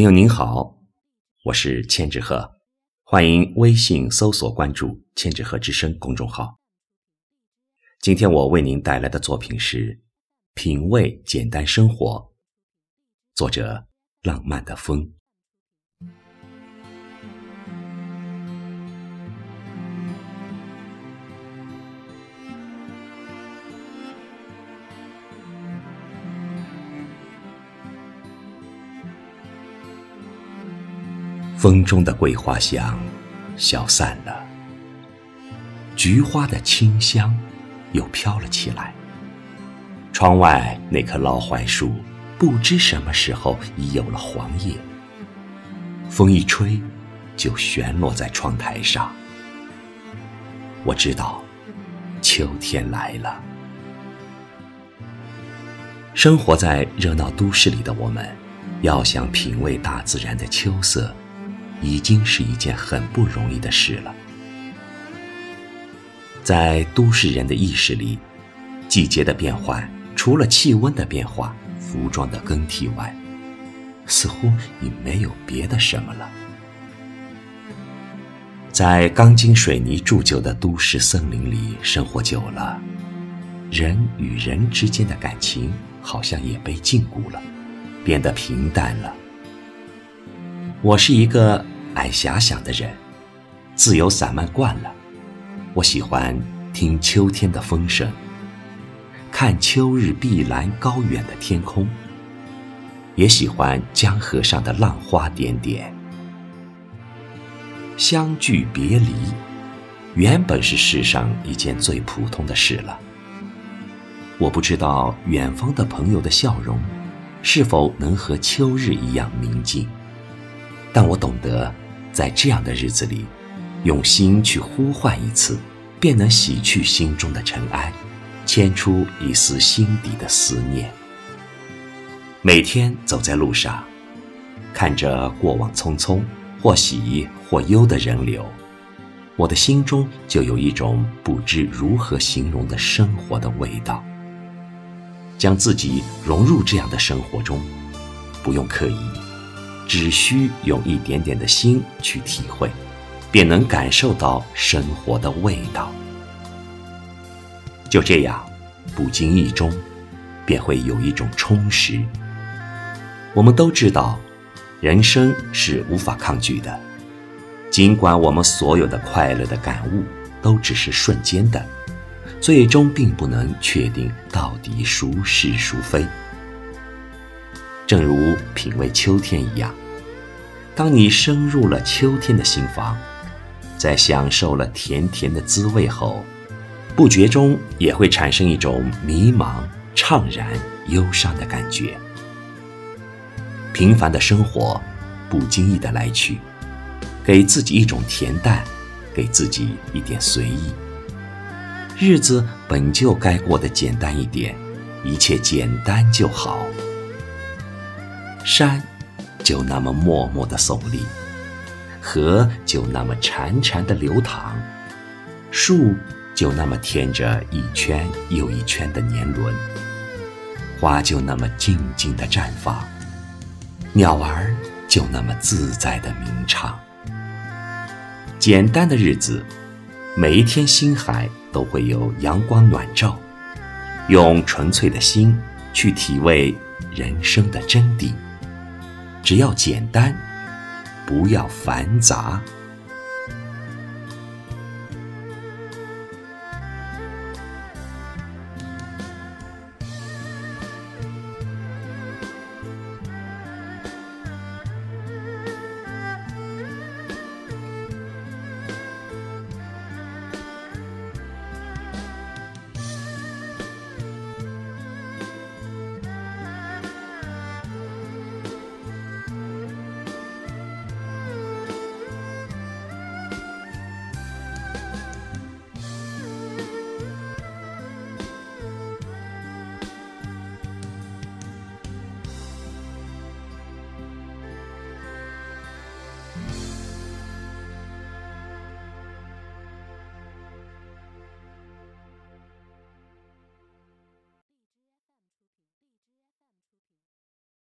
朋友您好，我是千纸鹤，欢迎微信搜索关注“千纸鹤之声”公众号。今天我为您带来的作品是《品味简单生活》，作者浪漫的风。风中的桂花香消散了，菊花的清香又飘了起来。窗外那棵老槐树，不知什么时候已有了黄叶。风一吹，就旋落在窗台上。我知道，秋天来了。生活在热闹都市里的我们，要想品味大自然的秋色。已经是一件很不容易的事了。在都市人的意识里，季节的变换，除了气温的变化、服装的更替外，似乎已没有别的什么了。在钢筋水泥铸就的都市森林里生活久了，人与人之间的感情好像也被禁锢了，变得平淡了。我是一个爱遐想的人，自由散漫惯了。我喜欢听秋天的风声，看秋日碧蓝高远的天空，也喜欢江河上的浪花点点。相聚别离，原本是世上一件最普通的事了。我不知道远方的朋友的笑容，是否能和秋日一样明净。但我懂得，在这样的日子里，用心去呼唤一次，便能洗去心中的尘埃，牵出一丝心底的思念。每天走在路上，看着过往匆匆或喜或忧的人流，我的心中就有一种不知如何形容的生活的味道。将自己融入这样的生活中，不用刻意。只需用一点点的心去体会，便能感受到生活的味道。就这样，不经意中，便会有一种充实。我们都知道，人生是无法抗拒的。尽管我们所有的快乐的感悟都只是瞬间的，最终并不能确定到底孰是孰非。正如品味秋天一样。当你升入了秋天的心房，在享受了甜甜的滋味后，不觉中也会产生一种迷茫、怅然、忧伤的感觉。平凡的生活，不经意的来去，给自己一种恬淡，给自己一点随意。日子本就该过得简单一点，一切简单就好。山。就那么默默的耸立，河就那么潺潺的流淌，树就那么添着一圈又一圈的年轮，花就那么静静的绽放，鸟儿就那么自在的鸣唱。简单的日子，每一天心海都会有阳光暖照，用纯粹的心去体味人生的真谛。只要简单，不要繁杂。